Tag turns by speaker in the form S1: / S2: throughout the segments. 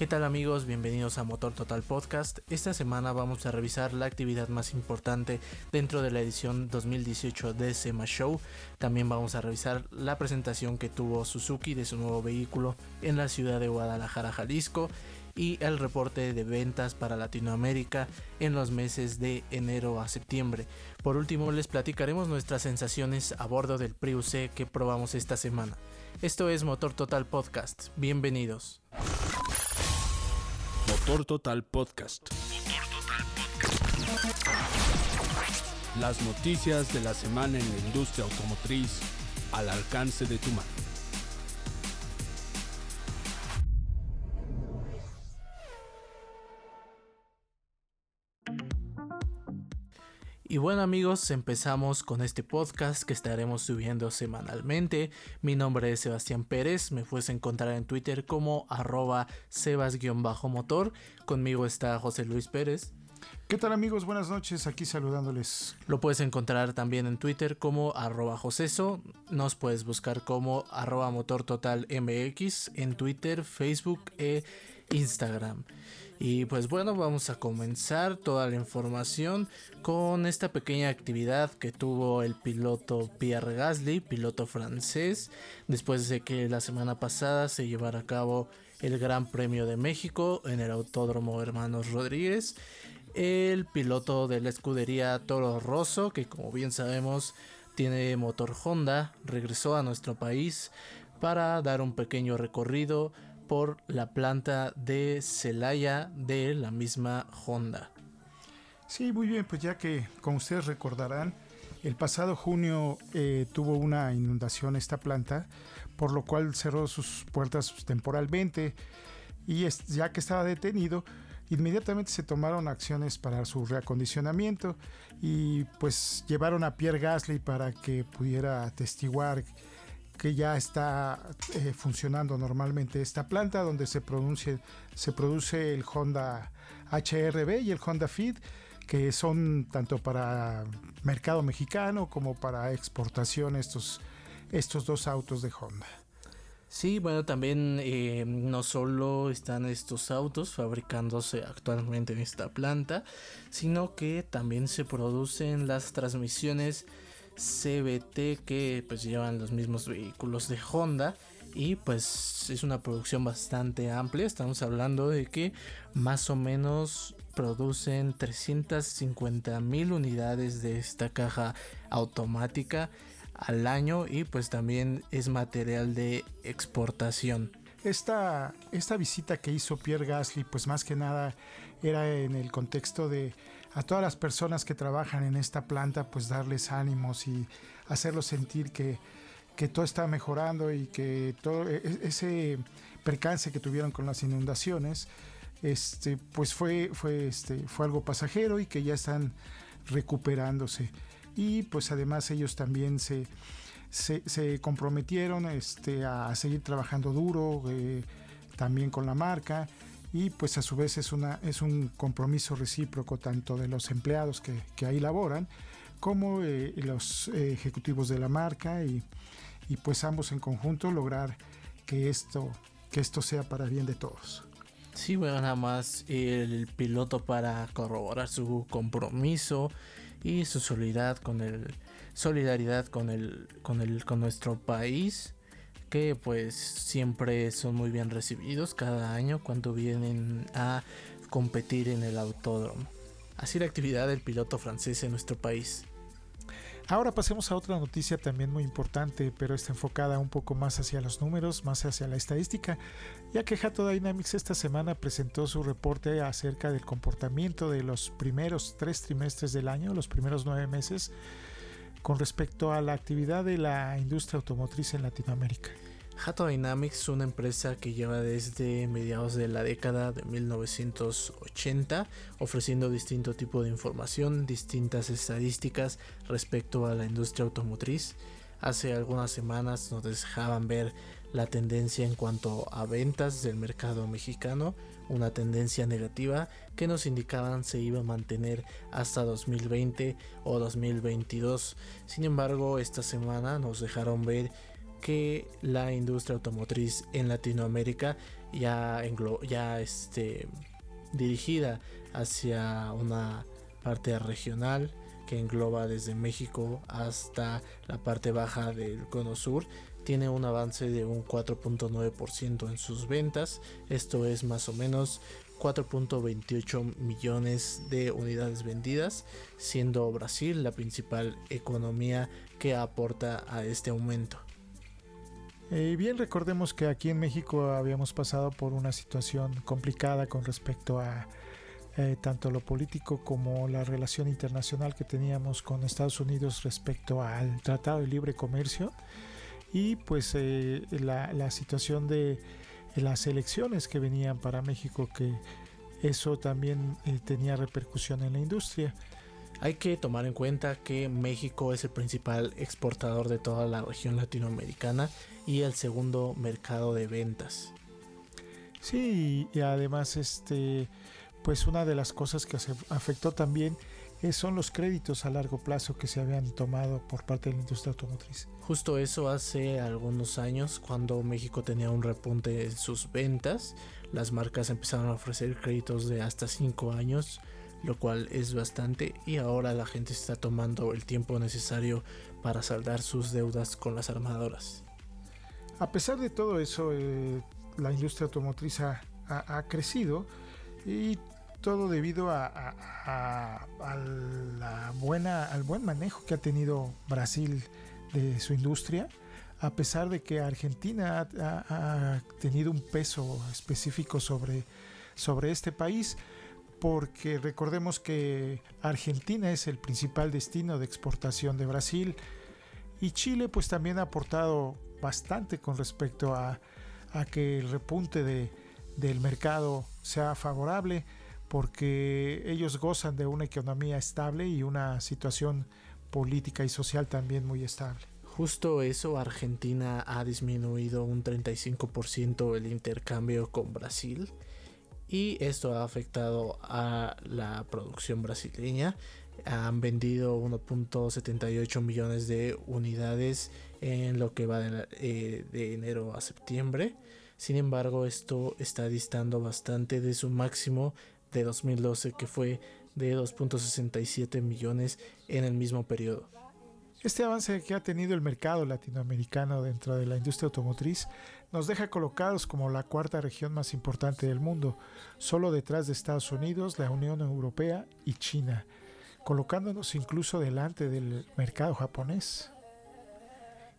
S1: ¿Qué tal amigos? Bienvenidos a Motor Total Podcast. Esta semana vamos a revisar la actividad más importante dentro de la edición 2018 de SEMA Show. También vamos a revisar la presentación que tuvo Suzuki de su nuevo vehículo en la ciudad de Guadalajara, Jalisco y el reporte de ventas para Latinoamérica en los meses de enero a septiembre. Por último, les platicaremos nuestras sensaciones a bordo del Prius C que probamos esta semana. Esto es Motor Total Podcast. Bienvenidos.
S2: Motor Total Podcast. Las noticias de la semana en la industria automotriz al alcance de tu mano.
S1: Y bueno amigos, empezamos con este podcast que estaremos subiendo semanalmente. Mi nombre es Sebastián Pérez, me puedes encontrar en Twitter como arroba sebas-motor. Conmigo está José Luis Pérez.
S3: ¿Qué tal amigos? Buenas noches, aquí saludándoles.
S1: Lo puedes encontrar también en Twitter como arroba joseso, nos puedes buscar como arroba motor total mx en Twitter, Facebook e Instagram. Y pues bueno, vamos a comenzar toda la información con esta pequeña actividad que tuvo el piloto Pierre Gasly, piloto francés, después de que la semana pasada se llevara a cabo el Gran Premio de México en el Autódromo Hermanos Rodríguez. El piloto de la escudería Toro Rosso, que como bien sabemos tiene motor Honda, regresó a nuestro país para dar un pequeño recorrido por la planta de Celaya de la misma Honda.
S3: Sí, muy bien, pues ya que como ustedes recordarán, el pasado junio eh, tuvo una inundación esta planta, por lo cual cerró sus puertas temporalmente y ya que estaba detenido, inmediatamente se tomaron acciones para su reacondicionamiento y pues llevaron a Pierre Gasly para que pudiera atestiguar que ya está eh, funcionando normalmente esta planta donde se, se produce el Honda HRB y el Honda Fit que son tanto para mercado mexicano como para exportación estos, estos dos autos de Honda.
S1: Sí, bueno, también eh, no solo están estos autos fabricándose actualmente en esta planta, sino que también se producen las transmisiones CBT que pues llevan los mismos vehículos de Honda y pues es una producción bastante amplia. Estamos hablando de que más o menos producen 350 mil unidades de esta caja automática al año y pues también es material de exportación.
S3: Esta, esta visita que hizo Pierre Gasly pues más que nada era en el contexto de a todas las personas que trabajan en esta planta, pues darles ánimos y hacerlos sentir que, todo está mejorando y que todo e, e, ese percance que tuvieron con las inundaciones, este, pues fue, fue, este, fue algo pasajero y que ya están recuperándose. Y pues además ellos también se, se, comprometieron este, a seguir trabajando duro, eh, también con la marca y pues a su vez es, una, es un compromiso recíproco tanto de los empleados que, ahí laboran como eh, los eh, ejecutivos de la marca y, pues ambos en conjunto lograr que esto, que esto sea para bien de todos.
S1: Sí, bueno, nada más el piloto para corroborar su compromiso y su solidaridad con el solidaridad con el con el con nuestro país que pues siempre son muy bien recibidos cada año cuando vienen a competir en el autódromo. Así la actividad del piloto francés en nuestro país.
S3: Ahora pasemos a otra noticia también muy importante, pero está enfocada un poco más hacia los números, más hacia la estadística, ya que Hato Dynamics esta semana presentó su reporte acerca del comportamiento de los primeros tres trimestres del año, los primeros nueve meses, con respecto a la actividad de la industria automotriz en Latinoamérica.
S1: Hato Dynamics es una empresa que lleva desde mediados de la década de 1980 ofreciendo distinto tipo de información, distintas estadísticas respecto a la industria automotriz. Hace algunas semanas nos dejaban ver la tendencia en cuanto a ventas del mercado mexicano, una tendencia negativa que nos indicaban se iba a mantener hasta 2020 o 2022. Sin embargo, esta semana nos dejaron ver que la industria automotriz en Latinoamérica ya, ya este, dirigida hacia una parte regional que engloba desde México hasta la parte baja del cono sur tiene un avance de un 4.9% en sus ventas esto es más o menos 4.28 millones de unidades vendidas siendo Brasil la principal economía que aporta a este aumento.
S3: Eh, bien, recordemos que aquí en México habíamos pasado por una situación complicada con respecto a eh, tanto lo político como la relación internacional que teníamos con Estados Unidos respecto al Tratado de Libre Comercio y pues eh, la, la, situación de las elecciones que venían para México que eso también tenía repercusión en la industria.
S1: Hay que tomar en cuenta que México es el principal exportador de toda la región latinoamericana y el segundo mercado de ventas.
S3: Sí, y además este pues una de las cosas que se afectó también son los créditos a largo plazo que se habían tomado por parte de la industria automotriz.
S1: Justo eso hace algunos años cuando México tenía un repunte en sus ventas, las marcas empezaron a ofrecer créditos de hasta 5 años lo cual es bastante y ahora la gente está tomando el tiempo necesario para saldar sus deudas con las armadoras.
S3: A pesar de todo eso, eh, la industria automotriz ha, crecido y todo debido a, la buena, al buen manejo que ha tenido Brasil de su industria, a pesar de que Argentina ha, tenido un peso específico sobre, sobre este país porque recordemos que Argentina es el principal destino de exportación de Brasil y Chile pues también ha aportado bastante con respecto a, que el repunte de, del mercado sea favorable porque ellos gozan de una economía estable y una situación política y social también muy estable.
S1: Justo eso, Argentina ha disminuido un 35% el intercambio con Brasil y esto ha afectado a la producción brasileña. Han vendido 1.78 millones de unidades en lo que va eh, de, enero a septiembre. Sin embargo, esto está distando bastante de su máximo de 2012 que fue de 2.67 millones en el mismo periodo.
S3: Este avance que ha tenido el mercado latinoamericano dentro de la industria automotriz nos deja colocados como la cuarta región más importante del mundo, solo detrás de Estados Unidos, la Unión Europea y China, colocándonos incluso delante del mercado japonés.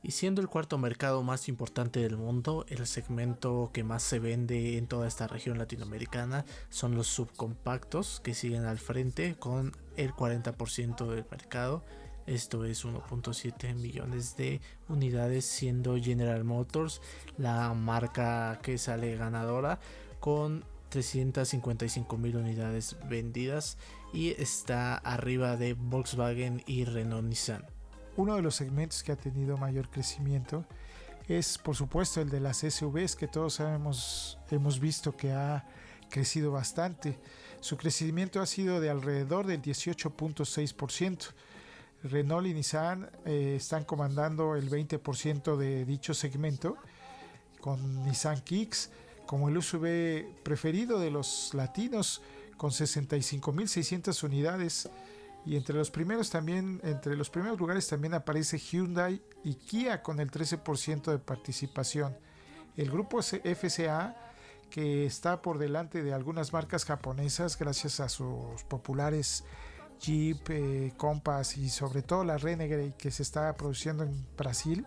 S1: Y siendo el cuarto mercado más importante del mundo, el segmento que más se vende en toda esta región latinoamericana son los subcompactos que siguen al frente con el 40% del mercado esto es 1.7 millones de unidades, siendo General Motors la marca que sale ganadora con 355 mil unidades vendidas y está arriba de Volkswagen y Renault Nissan.
S3: Uno de los segmentos que ha tenido mayor crecimiento es por supuesto el de las SUVs que todos sabemos, hemos visto que ha crecido bastante. Su crecimiento ha sido de alrededor del 18.6%. Renault y Nissan eh, están comandando el 20% de dicho segmento, con Nissan Kicks como el SUV preferido de los latinos, con 65.600 unidades. Y entre los primeros también, entre los primeros lugares también aparece Hyundai y Kia con el 13% de participación. El grupo FCA que está por delante de algunas marcas japonesas gracias a sus populares Jeep, eh, Compass y sobre todo la Renegade que se está produciendo en Brasil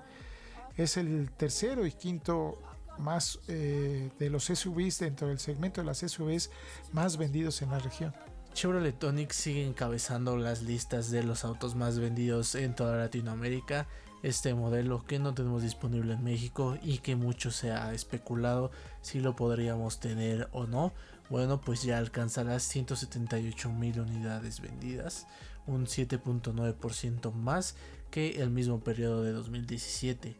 S3: es el tercero y quinto más eh, de los SUVs dentro del segmento de las SUVs más vendidos en la región.
S1: Chevrolet Tonic sigue encabezando las listas de los autos más vendidos en toda Latinoamérica. Este modelo que no tenemos disponible en México y que mucho se ha especulado si lo podríamos tener o no bueno, pues ya alcanza las 178 mil unidades vendidas, un 7.9% más que el mismo periodo de 2017.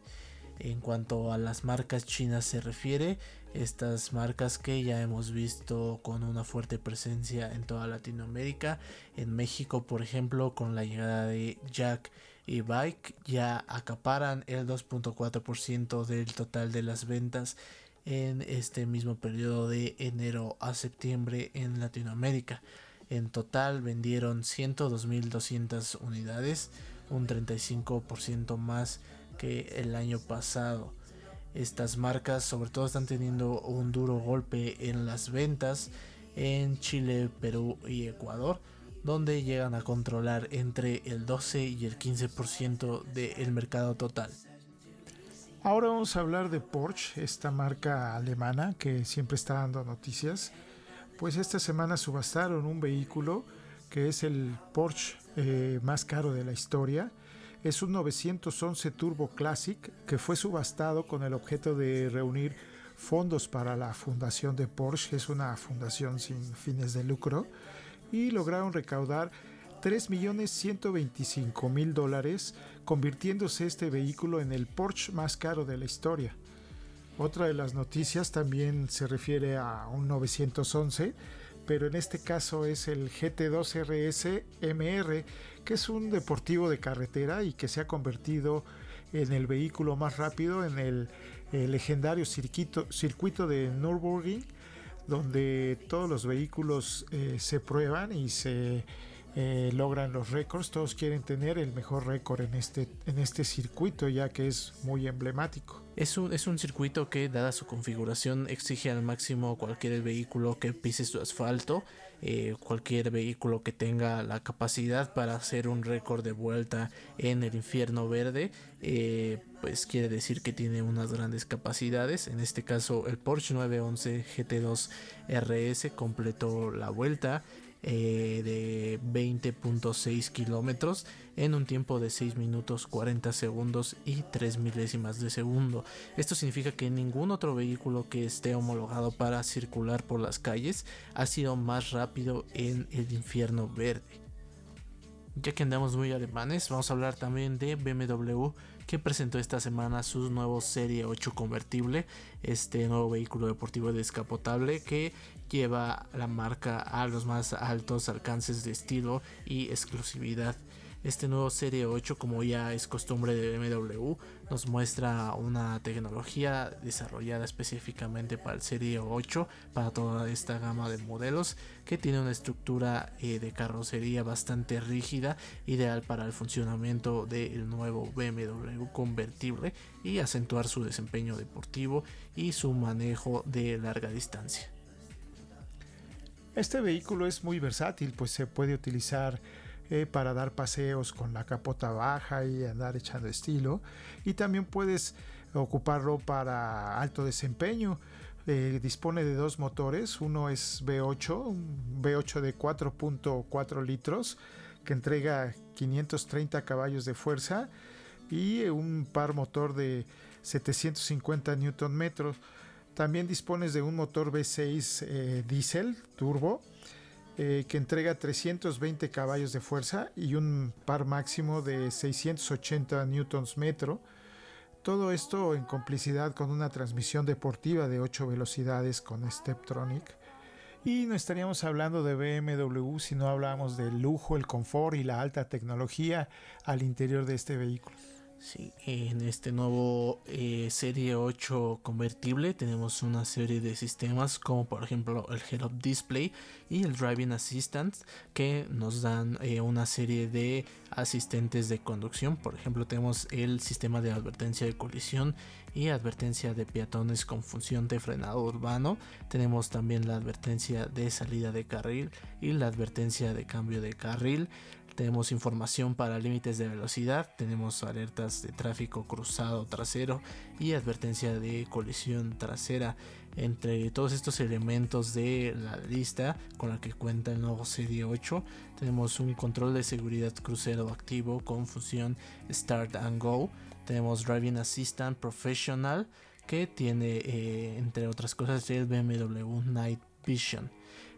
S1: En cuanto a las marcas chinas se refiere, estas marcas que ya hemos visto con una fuerte presencia en toda Latinoamérica, en México por ejemplo con la llegada de Jack y Bike ya acaparan el 2.4% del total de las ventas en este mismo periodo de enero a septiembre en Latinoamérica. En total vendieron 102.200 unidades, un 35% más que el año pasado. Estas marcas sobre todo están teniendo un duro golpe en las ventas en Chile, Perú y Ecuador, donde llegan a controlar entre el 12 y el 15% del mercado total.
S3: Ahora vamos a hablar de Porsche, esta marca alemana que siempre está dando noticias. Pues esta semana subastaron un vehículo que es el Porsche eh, más caro de la historia. Es un 911 Turbo Classic que fue subastado con el objeto de reunir fondos para la fundación de Porsche, es una fundación sin fines de lucro, y lograron recaudar 3.125.000 dólares, convirtiéndose este vehículo en el Porsche más caro de la historia. Otra de las noticias también se refiere a un 911, pero en este caso es el GT2 RS MR, que es un deportivo de carretera y que se ha convertido en el vehículo más rápido en el, legendario circuito, circuito de Nürburgring, donde todos los vehículos eh, se prueban y se eh, logran los récords. Todos quieren tener el mejor récord en este, en este circuito, ya que es muy emblemático.
S1: Es un, es un circuito que, dada su configuración, exige al máximo cualquier vehículo que pise su asfalto, eh, cualquier vehículo que tenga la capacidad para hacer un récord de vuelta en el infierno verde, eh, pues quiere decir que tiene unas grandes capacidades. En este caso, el Porsche 911 GT2 RS completó la vuelta eh, de 20.6 kilómetros en un tiempo de 6 minutos 40 segundos y 3 milésimas de segundo. Esto significa que ningún otro vehículo que esté homologado para circular por las calles ha sido más rápido en el infierno verde. Ya que andamos muy alemanes, vamos a hablar también de BMW que presentó esta semana su nuevo Serie 8 convertible, este nuevo vehículo deportivo descapotable que lleva la marca a los más altos alcances de estilo y exclusividad. Este nuevo Serie 8, como ya es costumbre de BMW, nos muestra una tecnología desarrollada específicamente para el Serie 8, para toda esta gama de modelos, que tiene una estructura eh, de carrocería bastante rígida, ideal para el funcionamiento del nuevo BMW convertible y acentuar su desempeño deportivo y su manejo de larga distancia.
S3: Este vehículo es muy versátil, pues se puede utilizar eh, para dar paseos con la capota baja y andar echando estilo. Y también puedes ocuparlo para alto desempeño. Eh, dispone de dos motores, uno es V8, un V8 de 4.4 litros que entrega 530 caballos de fuerza y un par motor de 750 Nm metros también dispones de un motor V6 eh, diésel turbo eh, que entrega 320 caballos de fuerza y un par máximo de 680 newtons metro. Todo esto en complicidad con una transmisión deportiva de 8 velocidades con Steptronic. Y no estaríamos hablando de BMW si no hablamos del lujo, el confort y la alta tecnología al interior de este vehículo.
S1: En este nuevo eh, Serie 8 convertible tenemos una serie de sistemas como por ejemplo el Head Up Display y el Driving Assistant que nos dan eh, una serie de asistentes de conducción. Por ejemplo tenemos el sistema de advertencia de colisión y advertencia de peatones con función de frenado urbano. Tenemos también la advertencia de salida de carril y la advertencia de cambio de carril tenemos información para límites de velocidad, tenemos alertas de tráfico cruzado trasero y advertencia de colisión trasera. Entre todos estos elementos de la lista con la que cuenta el nuevo Serie 8, tenemos un control de seguridad crucero activo con función Start and Go. Tenemos Driving Assistant Professional que tiene, eh, entre otras cosas, el BMW Night Vision.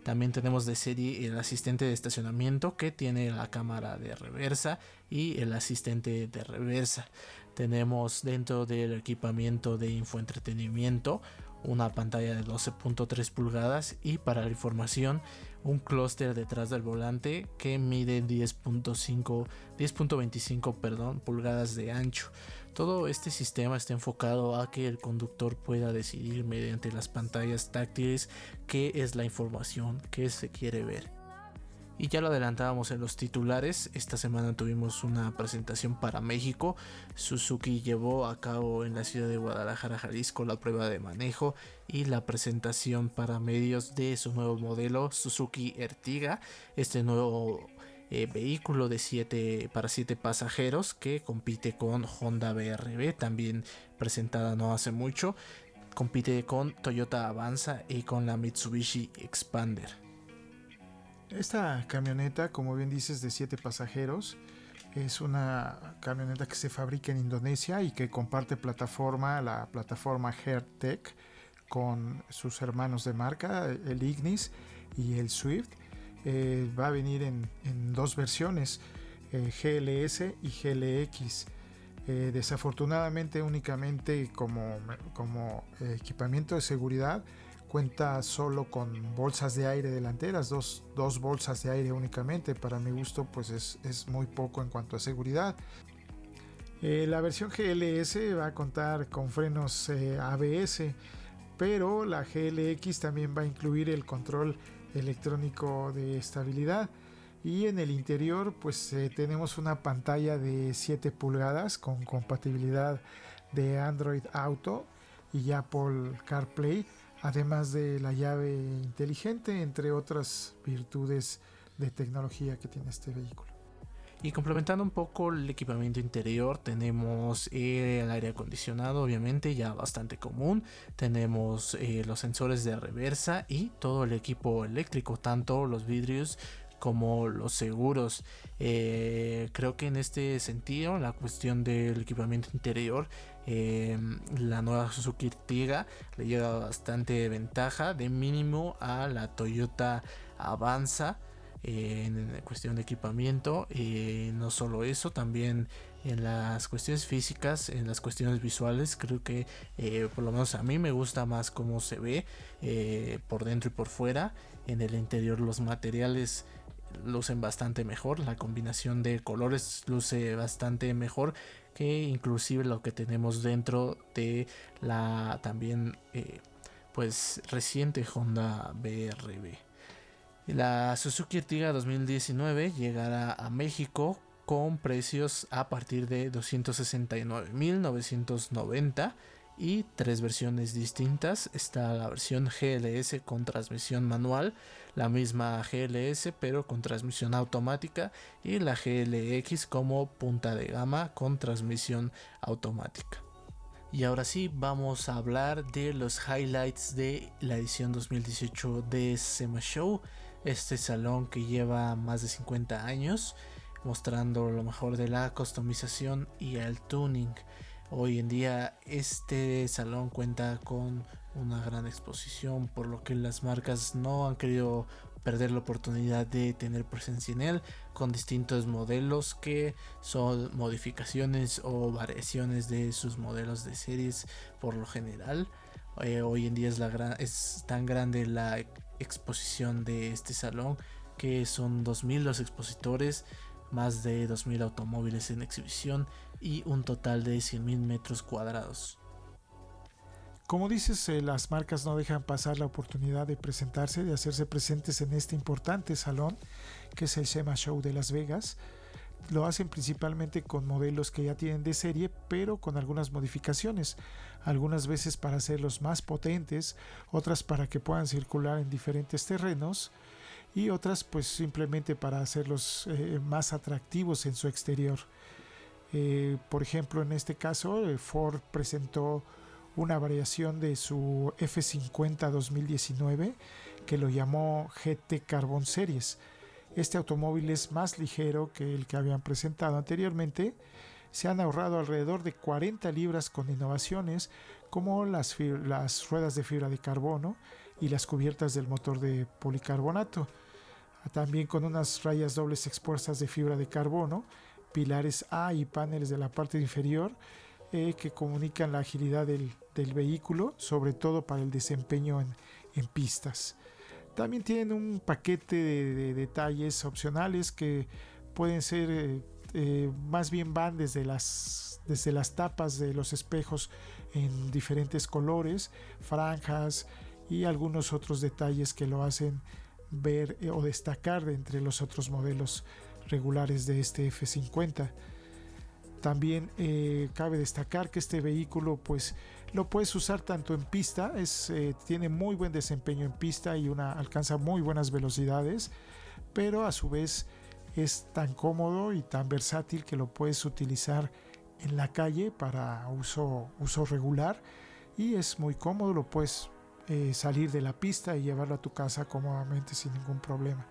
S1: También tenemos de serie el asistente de estacionamiento que tiene la cámara de reversa y el asistente de reversa. Tenemos dentro del equipamiento de infoentretenimiento una pantalla de 12.3 pulgadas y para la información un clúster detrás del volante que mide 10.5 10.25 perdón pulgadas de ancho todo este sistema está enfocado a que el conductor pueda decidir mediante las pantallas táctiles qué es la información que se quiere ver y ya lo adelantábamos en los titulares, esta semana tuvimos una presentación para México. Suzuki llevó a cabo en la ciudad de Guadalajara, Jalisco, la prueba de manejo y la presentación para medios de su nuevo modelo Suzuki Ertiga, este nuevo eh, vehículo de siete, para 7 pasajeros que compite con Honda BRB, también presentada no hace mucho. Compite con Toyota Avanza y con la Mitsubishi Expander.
S3: Esta camioneta, como bien dices, de 7 pasajeros, es una camioneta que se fabrica en Indonesia y que comparte plataforma, la plataforma Hairtech, con sus hermanos de marca, el Ignis y el Swift. Eh, va a venir en, dos versiones, eh, GLS y GLX. Eh, desafortunadamente únicamente como, como equipamiento de seguridad cuenta solo con bolsas de aire delanteras, dos, bolsas de aire únicamente. Para mi gusto, pues es, muy poco en cuanto a seguridad. La versión GLS va a contar con frenos ABS, pero la GLX también va a incluir el control electrónico de estabilidad. Y en el interior, pues eh, tenemos una pantalla de 7 pulgadas con compatibilidad de Android Auto y Apple CarPlay además de la llave inteligente, entre otras virtudes de tecnología que tiene este vehículo.
S1: Y complementando un poco el equipamiento interior, tenemos el aire acondicionado, obviamente ya bastante común. Tenemos eh, los sensores de reversa y todo el equipo eléctrico, tanto los vidrios como los seguros. Eh, creo que en este sentido, la cuestión del equipamiento interior Em, la nueva Suzuki Ertiga le llega bastante ventaja de mínimo a la Toyota Avanza eh, en cuestión de equipamiento. y no solo eso, también en las cuestiones físicas, en las cuestiones visuales, creo que eh, por lo menos a mí me gusta más cómo se ve eh, por dentro y por fuera. En el interior los materiales lucen bastante mejor, la combinación de colores luce bastante mejor que inclusive lo que tenemos dentro de la también eh, pues reciente Honda BRB. La Suzuki Ertiga 2019 llegará a México con precios a partir de 269.990 y tres versiones distintas. Está la versión GLS con transmisión manual, la misma GLS pero con transmisión automática y la GLX como punta de gama con transmisión automática. Y ahora sí, vamos a hablar de los highlights de la edición 2018 de SEMA Show, este salón que lleva más de 50 años, mostrando lo mejor de la customización y el tuning. Hoy en día este salón cuenta con una gran exposición, por lo que las marcas no han querido perder la oportunidad de tener presencia en él con distintos modelos que son modificaciones o variaciones de sus modelos de series por lo general. Eh, hoy en día es, tan grande la exposición de este salón que son 2.000 los expositores, más de 2.000 automóviles en exhibición y un total de 100.000 metros cuadrados.
S3: Como dices, eh, las marcas no dejan pasar la oportunidad de presentarse, de hacerse presentes en este importante salón que es el SEMA Show de Las Vegas. Lo hacen principalmente con modelos que ya tienen de serie, pero con algunas modificaciones. Algunas veces para hacerlos más potentes, otras para que puedan circular en diferentes terrenos y otras pues simplemente para hacerlos eh, más atractivos en su exterior. Eh, por ejemplo, en este caso, eh, Ford presentó una variación de su F50 2019 que lo llamó GT Carbon Series. Este automóvil es más ligero que el que habían presentado anteriormente. Se han ahorrado alrededor de 40 libras con innovaciones como las, ruedas de fibra de carbono y las cubiertas del motor de policarbonato. También con unas rayas dobles expuestas de fibra de carbono pilares A y paneles de la parte inferior eh, que comunican la agilidad del vehículo, sobre todo para el desempeño en, pistas. También tienen un paquete de, detalles opcionales que pueden ser, eh, eh, más bien van desde las, desde las tapas de los espejos en diferentes colores, franjas y algunos otros detalles que lo hacen ver o destacar de entre los otros modelos regulares de este F50. También eh, cabe destacar que este vehículo pues lo puedes usar tanto en pista, es, eh, tiene muy buen desempeño en pista y una, alcanza muy buenas velocidades, pero a su vez es tan cómodo y tan versátil que lo puedes utilizar en la calle para uso, uso regular y es muy cómodo, lo puedes eh, salir de la pista y llevarlo a tu casa cómodamente sin ningún problema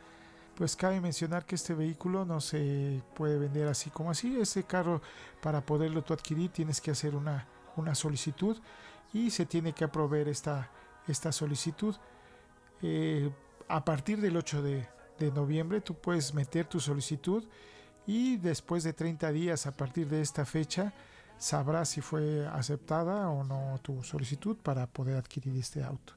S3: pues cabe mencionar que este vehículo no se puede vender así como así. Este carro, para poderlo tú adquirir, tienes que hacer una, una solicitud y se tiene que aprobar esta, esta solicitud. Eh, a partir del 8 de, de noviembre tú puedes meter tu solicitud y después de 30 días a partir de esta fecha sabrás si fue aceptada o no tu solicitud para poder adquirir este auto.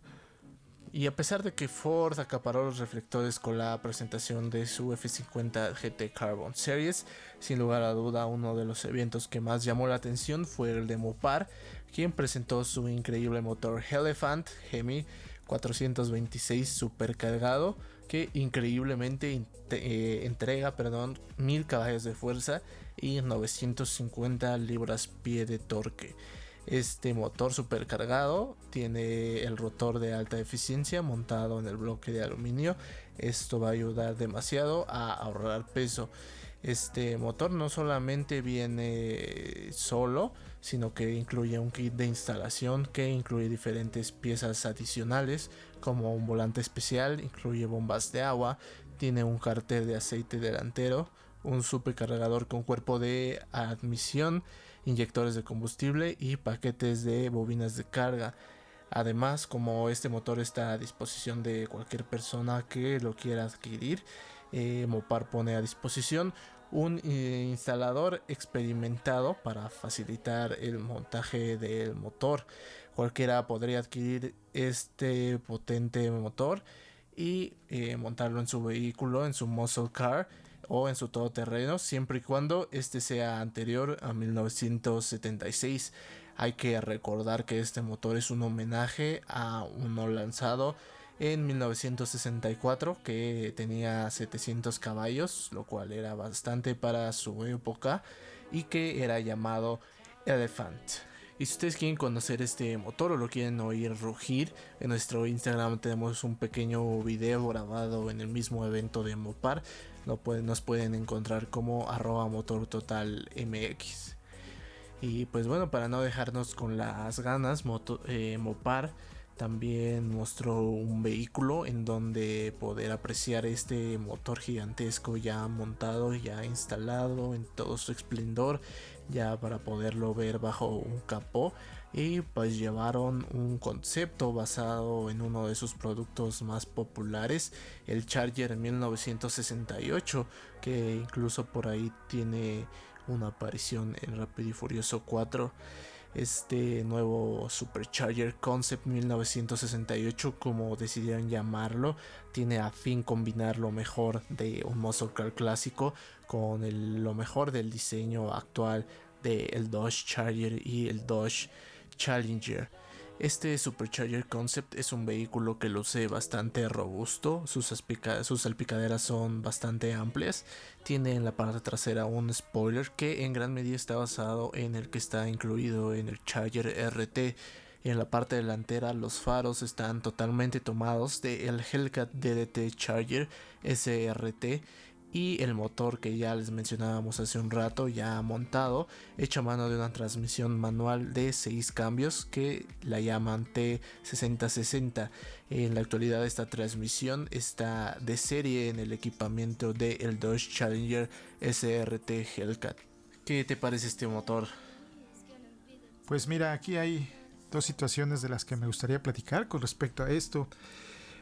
S1: Y a pesar de que Ford acaparó los reflectores con la presentación de su F50 GT Carbon Series, sin lugar a duda uno de los eventos que más llamó la atención fue el de Mopar, quien presentó su increíble motor Elephant Hemi 426 supercargado que increíblemente eh, entrega perdón, 1000 caballos de fuerza y 950 libras pie de torque. Este motor supercargado tiene el rotor de alta eficiencia montado en el bloque de aluminio. Esto va a ayudar demasiado a ahorrar peso. Este motor no solamente viene solo, sino que incluye un kit de instalación que incluye diferentes piezas adicionales como un volante especial, incluye bombas de agua, tiene un cartel de aceite delantero, un supercargador con cuerpo de admisión, inyectores de combustible y paquetes de bobinas de carga. Además, como este motor está a disposición de cualquier persona que lo quiera adquirir, eh, Mopar pone a disposición un eh, instalador experimentado para facilitar el montaje del motor. Cualquiera podría adquirir este potente motor y eh, montarlo en su vehículo, en su muscle car o en su todoterreno, siempre y cuando este sea anterior a 1976. Hay que recordar que este motor es un homenaje a uno lanzado en 1964 que tenía 700 caballos, lo cual era bastante para su época y que era llamado Elephant. Y si ustedes quieren conocer este motor o lo quieren oír rugir, en nuestro Instagram tenemos un pequeño video grabado en el mismo evento de Mopar. Nos pueden encontrar como arroba motor total mx. Y pues bueno, para no dejarnos con las ganas, eh, Mopar también mostró un vehículo en donde poder apreciar este motor gigantesco ya montado, ya instalado en todo su esplendor ya para poderlo ver bajo un capó y pues llevaron un concepto basado en uno de sus productos más populares el Charger 1968 que incluso por ahí tiene una aparición en Rápido y Furioso 4 este nuevo Supercharger Concept 1968 como decidieron llamarlo tiene a fin combinar lo mejor de un muscle car clásico con lo mejor del diseño actual del Dodge Charger y el Dodge Challenger este Supercharger Concept es un vehículo que luce bastante robusto, sus, salpicaderas son bastante amplias, tiene en la parte trasera un spoiler que en gran medida está basado en el que está incluido en el Charger RT. En la parte delantera los faros están totalmente tomados del Hellcat DDT Charger SRT y el motor que ya les mencionábamos hace un rato ya montado hecho a mano de una transmisión manual de 6 cambios que la llaman T6060 en la actualidad esta transmisión está de serie en el equipamiento del el Dodge Challenger SRT Hellcat. ¿qué te parece este motor?
S3: Pues mira aquí hay dos situaciones de las que me gustaría platicar con respecto a esto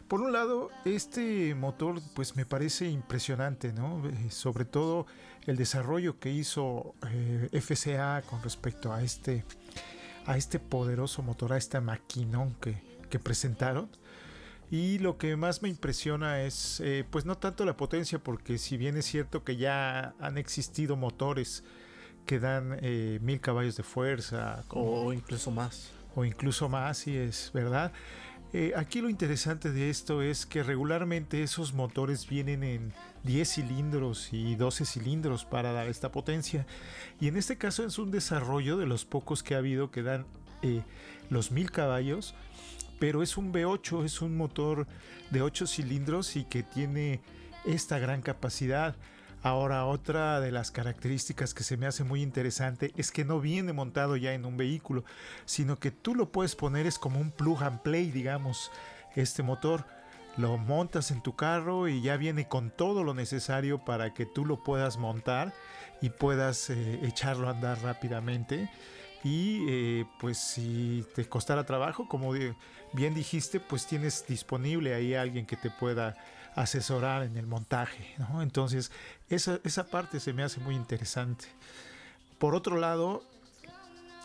S3: por un lado, este motor pues me parece impresionante, ¿no? Eh, sobre todo el desarrollo que hizo eh, FCA con respecto a este, a este poderoso motor, a esta maquinón que, que presentaron. Y lo que más me impresiona es, eh, pues no tanto la potencia, porque si bien es cierto que ya han existido motores que dan eh, mil caballos de fuerza.
S1: O incluso más.
S3: O incluso más, si es verdad. Eh, aquí lo interesante de esto es que regularmente esos motores vienen en 10 cilindros y 12 cilindros para dar esta potencia. Y en este caso es un desarrollo de los pocos que ha habido que dan los mil caballos pero es un V8, es un motor de 8 cilindros y que tiene esta gran capacidad. Ahora, otra de las características que se me hace muy interesante es que no viene montado ya en un vehículo, sino que tú lo puedes poner es como un plug and play, digamos, este motor. Lo montas en tu carro y ya viene con todo lo necesario para que tú lo puedas montar y puedas eh, echarlo a andar rápidamente. Y eh, pues si te costara trabajo, como bien dijiste, pues tienes disponible ahí alguien que te pueda asesorar en el montaje. Entonces, esa, esa parte se me hace muy interesante. Por otro lado,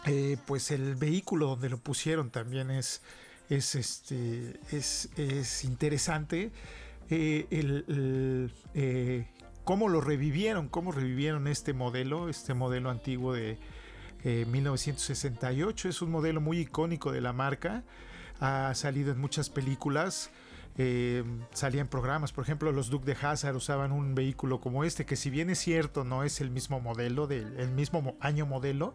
S3: eh, pues el vehículo donde lo pusieron también es, es, este, es, interesante. Eh, el, cómo lo revivieron, cómo revivieron este modelo, este modelo antiguo de 1968. Eh, es un modelo muy icónico de la marca. Ha salido en muchas películas. Eh, salía en programas, por ejemplo, los Duke de Hazard usaban un vehículo como este, que si bien es cierto, no es el mismo modelo, del el mismo año modelo,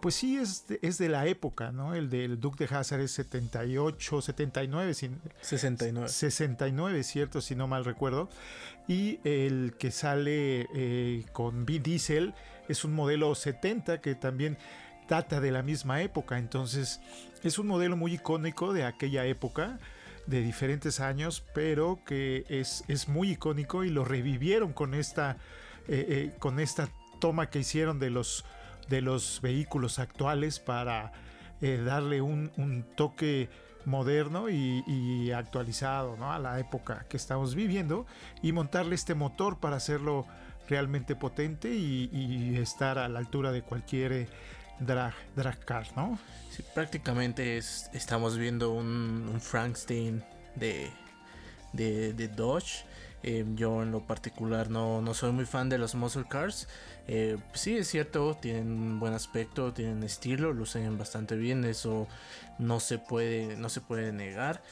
S3: pues sí es de, es de la época, ¿no? El del Duke de Hazard es 78, 79,
S1: 69.
S3: 69, cierto, si no mal recuerdo. Y el que sale eh, con Vin Diesel es un modelo 70 que también data de la misma época. Entonces es un modelo muy icónico de aquella época de diferentes años, pero que es, es muy icónico y lo revivieron con esta, eh, eh, con esta toma que hicieron de los, de los vehículos actuales para eh, darle un, toque moderno y, actualizado a la época que estamos viviendo y montarle este motor para hacerlo realmente potente y, estar a la altura de cualquier drag, drag car, ¿no?
S1: prácticamente es, estamos viendo un, Frankenstein de, de, Dodge. Eh, yo en lo particular no, no, soy muy fan de los muscle cars. Eh, sí es cierto, tienen buen aspecto, tienen estilo, lucen bastante bien, eso no se puede, no se puede negar.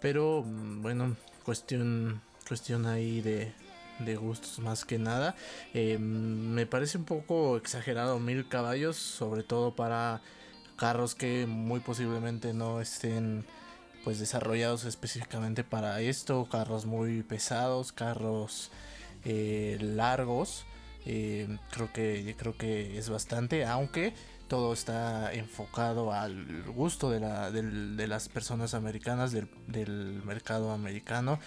S1: Pero mm, bueno, cuestión, cuestión ahí de, de gustos más que nada. Eh, me parece un poco exagerado mil caballos, sobre todo para carros que muy posiblemente no estén pues desarrollados específicamente para esto, carros muy pesados, carros eh, largos. Eh, creo que creo que es bastante, aunque todo está enfocado al gusto de, la, de las personas americanas, del, del mercado americano.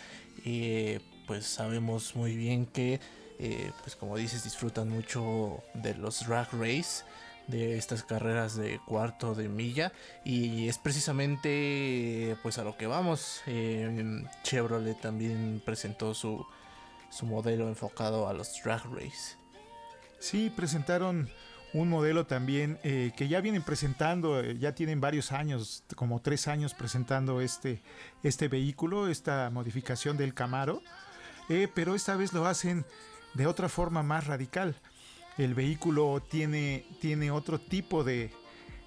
S1: Pues sabemos muy bien que, eh, pues como dices, disfrutan mucho de los drag race, de estas carreras de cuarto de milla y es precisamente pues a lo que vamos. Eh, Chevrolet también presentó su, su modelo enfocado a los drag race.
S3: Sí, presentaron un modelo también eh, que ya vienen presentando, ya tienen varios años, como tres años presentando este, este vehículo, esta modificación del Camaro. Eh, pero esta vez lo hacen de otra forma más radical. El vehículo tiene, tiene otro tipo de,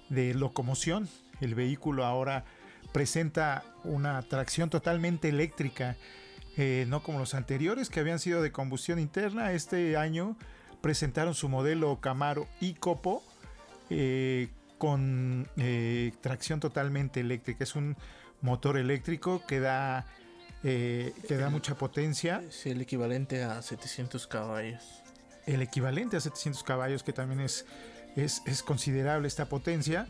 S3: locomoción. El vehículo ahora presenta una tracción totalmente eléctrica, eh, no como los anteriores que habían sido de combustión interna. Este año presentaron su modelo Camaro y Copo eh, con tracción totalmente eléctrica. Es un motor eléctrico que da eh, que da mucha potencia.
S1: Sí, el equivalente a 700 caballos.
S3: El equivalente a 700 caballos, que también es, es, considerable esta potencia.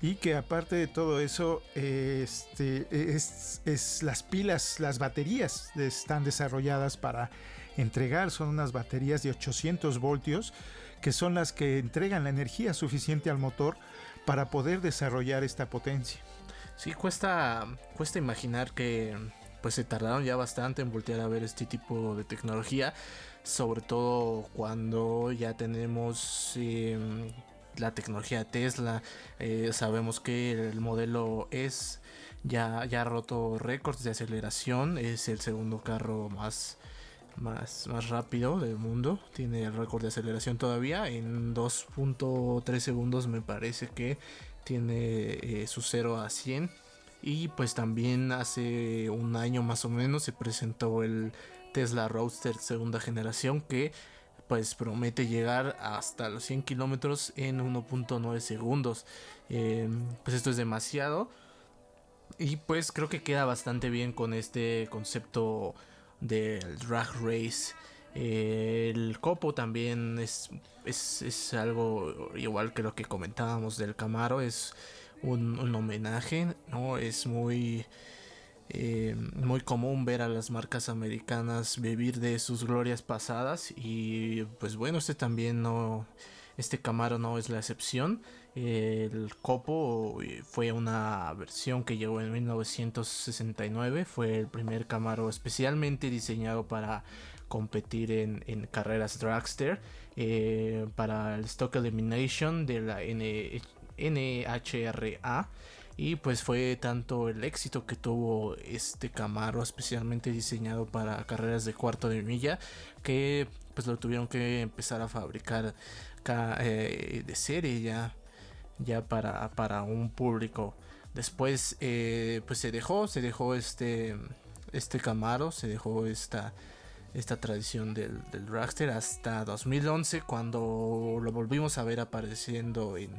S3: Y que aparte de todo eso, este, es, las pilas, las baterías están desarrolladas para entregar. Son unas baterías de 800 voltios que son las que entregan la energía suficiente al motor para poder desarrollar esta potencia.
S1: Sí, cuesta, cuesta imaginar que pues se tardaron ya bastante en voltear a ver este tipo de tecnología, sobre todo cuando ya tenemos em, la tecnología Tesla. Eh, sabemos que el modelo es ya, ha roto récords de aceleración. Es el segundo carro más, más, más rápido del mundo. Tiene el récord de aceleración todavía. En 2.3 segundos me parece que tiene eh, su 0 a 100. Y pues también hace un año más o menos se presentó el Tesla Roadster segunda generación que pues promete llegar hasta los 100 kilómetros en 1.9 segundos. Eh, pues esto es demasiado. Y pues creo que queda bastante bien con este concepto del drag race. Eh, el copo también es, es, algo igual que lo que comentábamos del Camaro. Es un, homenaje, ¿no? Es muy... Eh, muy común ver a las marcas americanas vivir de sus glorias pasadas y pues bueno este también no este Camaro no es la excepción el Copo fue una versión que llegó en 1969. Fue el primer Camaro especialmente diseñado para competir en, carreras dragster. Eh, para el Stock Elimination de la NHRA. Y pues fue tanto el éxito que tuvo este Camaro especialmente diseñado para carreras de cuarto de milla que pues lo tuvieron que empezar a fabricar eh, de serie ya ya para, para un público. Después eh, pues se dejó, se dejó este, este Camaro, se dejó esta, esta tradición del, del dragster hasta 2011 cuando lo volvimos a ver apareciendo en,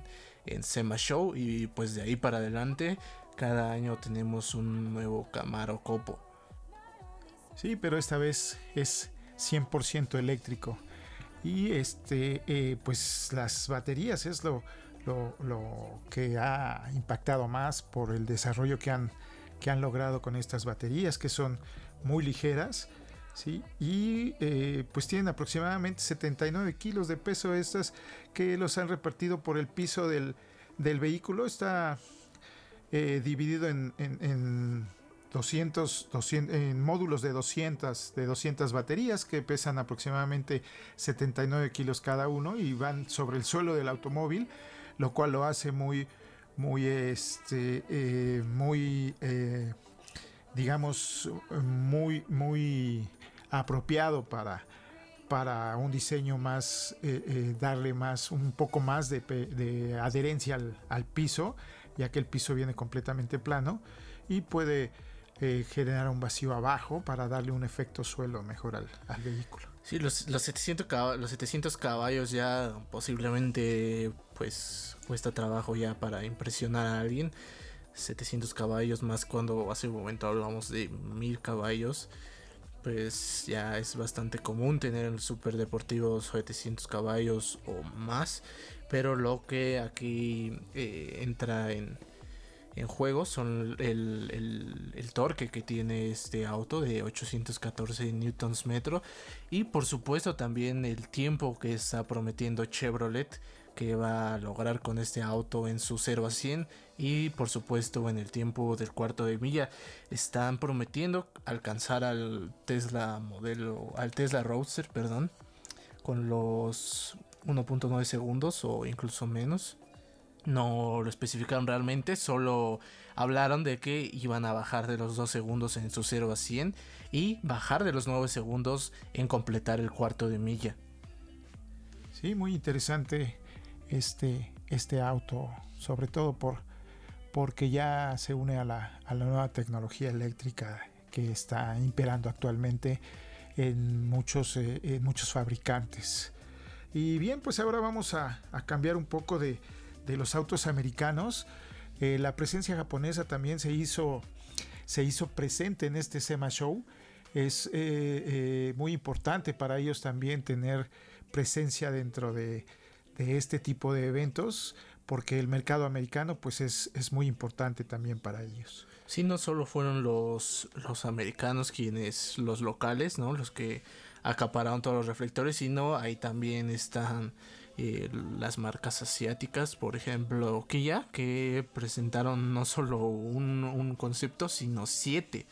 S1: en SEMA Show y pues de ahí para adelante cada año tenemos un nuevo Camaro Copo.
S3: Sí, pero esta vez es 100% eléctrico. Y este, eh, pues las baterías es lo, lo, que ha impactado más por el desarrollo que han, que han logrado con estas baterías, que son muy ligeras. ¿Sí? Y eh, pues tienen aproximadamente 79 kilos de peso estas que los han repartido por el piso del, vehículo. Está eh, dividido en, en, 200, 200, en módulos de 200, de 200 baterías que pesan aproximadamente 79 kilos cada uno y van sobre el suelo del automóvil lo cual lo hace muy, muy, este, eh, muy, eh, digamos, muy, muy apropiado para, para un diseño más, eh, darle más, un poco más de, adherencia al, piso, ya que el piso viene completamente plano y puede generar un vacío abajo para darle un efecto suelo mejor al, al vehículo.
S1: Sí, los, los, 700 caballos, los 700 caballos ya posiblemente pues cuesta trabajo ya para impresionar a alguien. 700 caballos más cuando hace un momento hablamos de 1000 caballos. Pues ya es bastante común tener super deportivos 700 caballos o más. Pero lo que aquí eh, entra en, en juego son el, torque que tiene este auto de 814 newtons metro y por supuesto también el tiempo que está prometiendo Chevrolet que va a lograr con este auto en su 0 a 100 y por supuesto en el tiempo del cuarto de milla. Están prometiendo alcanzar al Tesla modelo al Tesla Roadster perdón con los 1.9 segundos o incluso menos. No lo especificaron realmente, solo hablaron de que iban a bajar de los 2 segundos en su 0 a 100 y bajar de los 9 segundos en completar el cuarto de milla.
S3: Sí, muy interesante este, este auto, sobre todo por, porque ya se une a la, nueva tecnología eléctrica que está imperando actualmente en muchos, eh, muchos fabricantes. Y bien, pues ahora vamos a cambiar un poco de, de los autos americanos. Eh, la presencia japonesa también se hizo, se hizo presente en este SEMA Show. Es eh, muy importante para ellos también tener presencia dentro de, este tipo de eventos porque el mercado americano pues es, es, muy importante también para ellos.
S1: Sí, no solo fueron los, los americanos quienes, los locales, ¿no? Los que acapararon todos los reflectores, sino ahí también están eh, las marcas asiáticas, por ejemplo Kia, que presentaron no solo un, concepto, sino siete.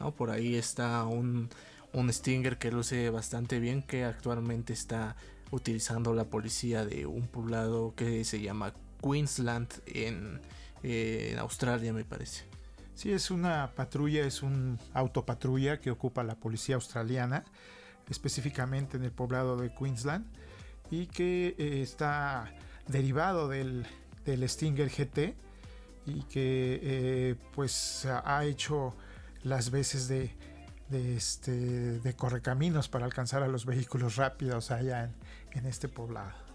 S1: ¿no? Por ahí está un, un Stinger que luce bastante bien, que actualmente está utilizando la policía de un poblado que se llama Queensland en, en Australia, me parece.
S3: Sí, es una patrulla, es un autopatrulla que ocupa la policía australiana, específicamente en el poblado de Queensland, y que eh, está derivado del, del, Stinger GT y que eh, pues ha hecho las veces de, este, de correcaminos para alcanzar a los vehículos rápidos allá en, en este poblado.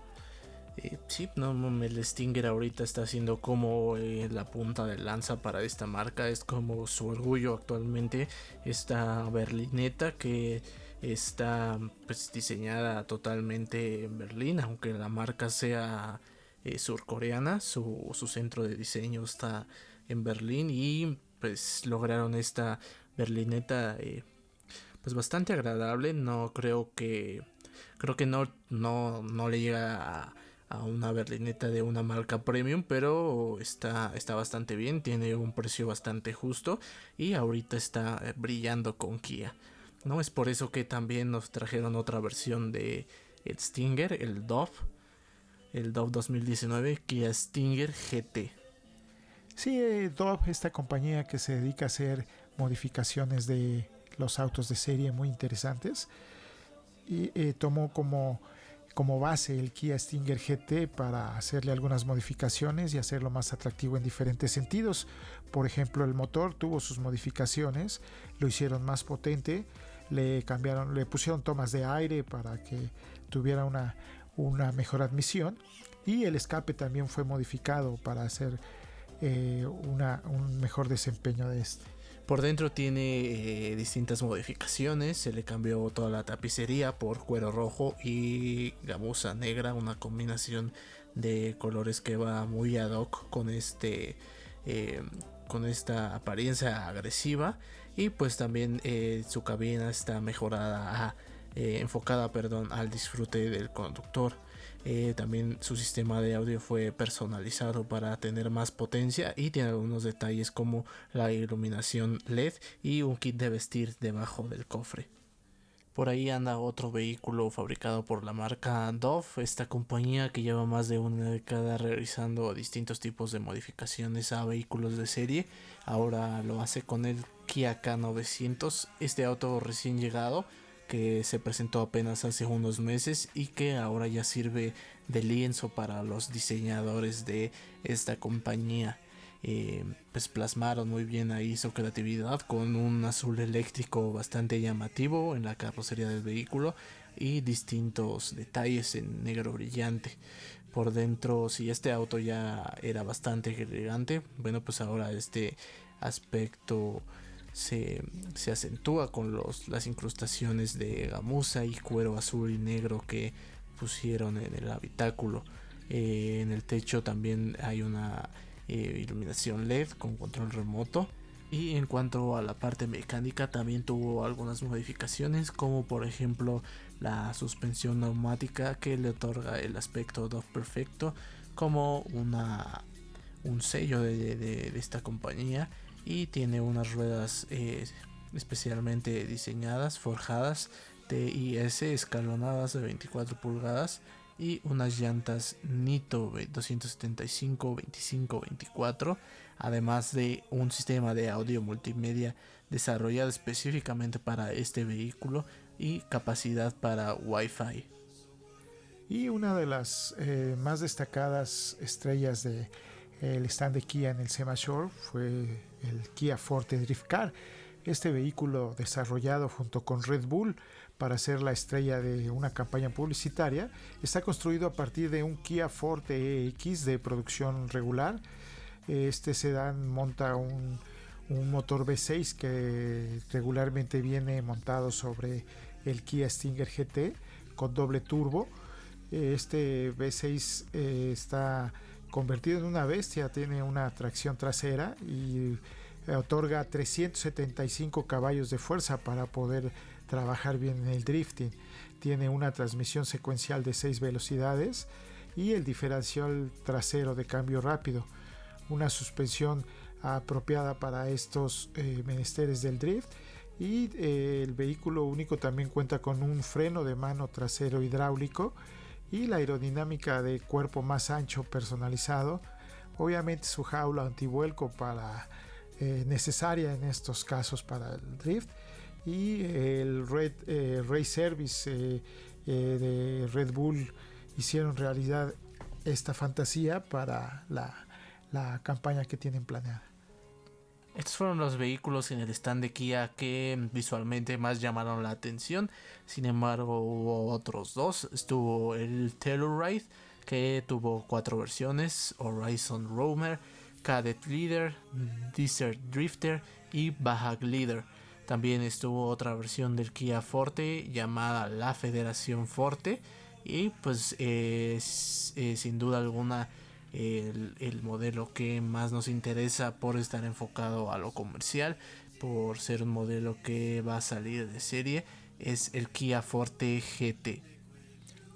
S1: Eh, sí, no, el Stinger ahorita está haciendo como eh, la punta de lanza para esta marca, es como su orgullo actualmente, esta berlineta que está pues diseñada totalmente en Berlín, aunque la marca sea eh, surcoreana, su, su centro de diseño está en Berlín y pues lograron esta berlineta pues bastante agradable, no creo que creo que no, no, no le llega a a una berlineta de una marca premium, pero está, está bastante bien, tiene un precio bastante justo y ahorita está eh, brillando con Kia. ¿no? Es por eso que también nos trajeron otra versión de Stinger, el Dove, el Dove 2019, Kia Stinger GT.
S3: Sí, eh, Dove, esta compañía que se dedica a hacer modificaciones de los autos de serie muy interesantes, y eh, tomó como como base el Kia Stinger GT para hacerle algunas modificaciones y hacerlo más atractivo en diferentes sentidos. Por ejemplo, el motor tuvo sus modificaciones, lo hicieron más potente, le cambiaron, le pusieron tomas de aire para que tuviera una, una mejor admisión y el escape también fue modificado para hacer eh, una, un mejor desempeño de este.
S1: Por dentro tiene eh, distintas modificaciones, se le cambió toda la tapicería por cuero rojo y gamuza negra, una combinación de colores que va muy ad hoc con este eh, con esta apariencia agresiva. Y pues también eh, su cabina está mejorada enfocada perdón al disfrute del conductor eh, también su sistema de audio fue personalizado para tener más potencia y tiene algunos detalles como la iluminación LED y un kit de vestir debajo del cofre. Por ahí anda otro vehículo fabricado por la marca Dove, esta compañía que lleva más de una década realizando distintos tipos de modificaciones a vehículos de serie. Ahora lo hace con el Kia K900, este auto recién llegado que se presentó apenas hace unos meses y que ahora ya sirve de lienzo para los diseñadores de esta compañía. Eh, pues plasmaron muy bien ahí su creatividad con un azul eléctrico bastante llamativo en la carrocería del vehículo y distintos detalles en negro brillante por dentro si este auto ya era bastante elegante bueno pues ahora este aspecto se, acentúa con los, las incrustaciones de gamuza y cuero azul y negro que pusieron en el habitáculo. Eh, en el techo también hay una eh, iluminación LED con control remoto. Y en cuanto a la parte mecánica también tuvo algunas modificaciones como por ejemplo la suspensión neumática que le otorga el aspecto Dove perfecto como una, un sello de esta compañía y tiene unas ruedas eh, especialmente diseñadas, forjadas TIS escalonadas de 24 pulgadas y unas llantas Nito 275, 25, 24, además de un sistema de audio multimedia desarrollado específicamente para este vehículo y capacidad para Wi-Fi.
S3: Y una de las eh, más destacadas estrellas de el stand de Kia en el SEMA Shore fue el Kia Forte Drift Car, este vehículo desarrollado junto con Red Bull para ser la estrella de una campaña publicitaria, está construido a partir de un Kia Forte EX de producción regular. Este sedán monta un, motor V6 que regularmente viene montado sobre el Kia Stinger GT con doble turbo. Este V6 eh, está convertido en una bestia, tiene una tracción trasera y otorga 375 caballos de fuerza para poder trabajar bien en el drifting. Tiene una transmisión secuencial de 6 velocidades y el diferencial trasero de cambio rápido. Una suspensión apropiada para estos eh, menesteres del drift y eh, el vehículo único también cuenta con un freno de mano trasero hidráulico y la aerodinámica de cuerpo más ancho personalizado. Obviamente su jaula antivuelco para eh, necesaria en estos casos para el drift y el Red eh, Race Service eh, de Red Bull hicieron realidad esta fantasía para la, la campaña que tienen planeada.
S1: Estos fueron los vehículos en el stand de Kia que visualmente más llamaron la atención. Sin embargo, hubo otros dos. Estuvo el Telluride, que tuvo cuatro versiones: Horizon Roamer, Cadet Leader, Desert Drifter y Baja Leader. También estuvo otra versión del Kia Forte llamada la Federación Forte. Y pues sin duda alguna el, modelo que más nos interesa por estar enfocado a lo comercial, por ser un modelo que va a salir de serie, es el Kia Forte GT.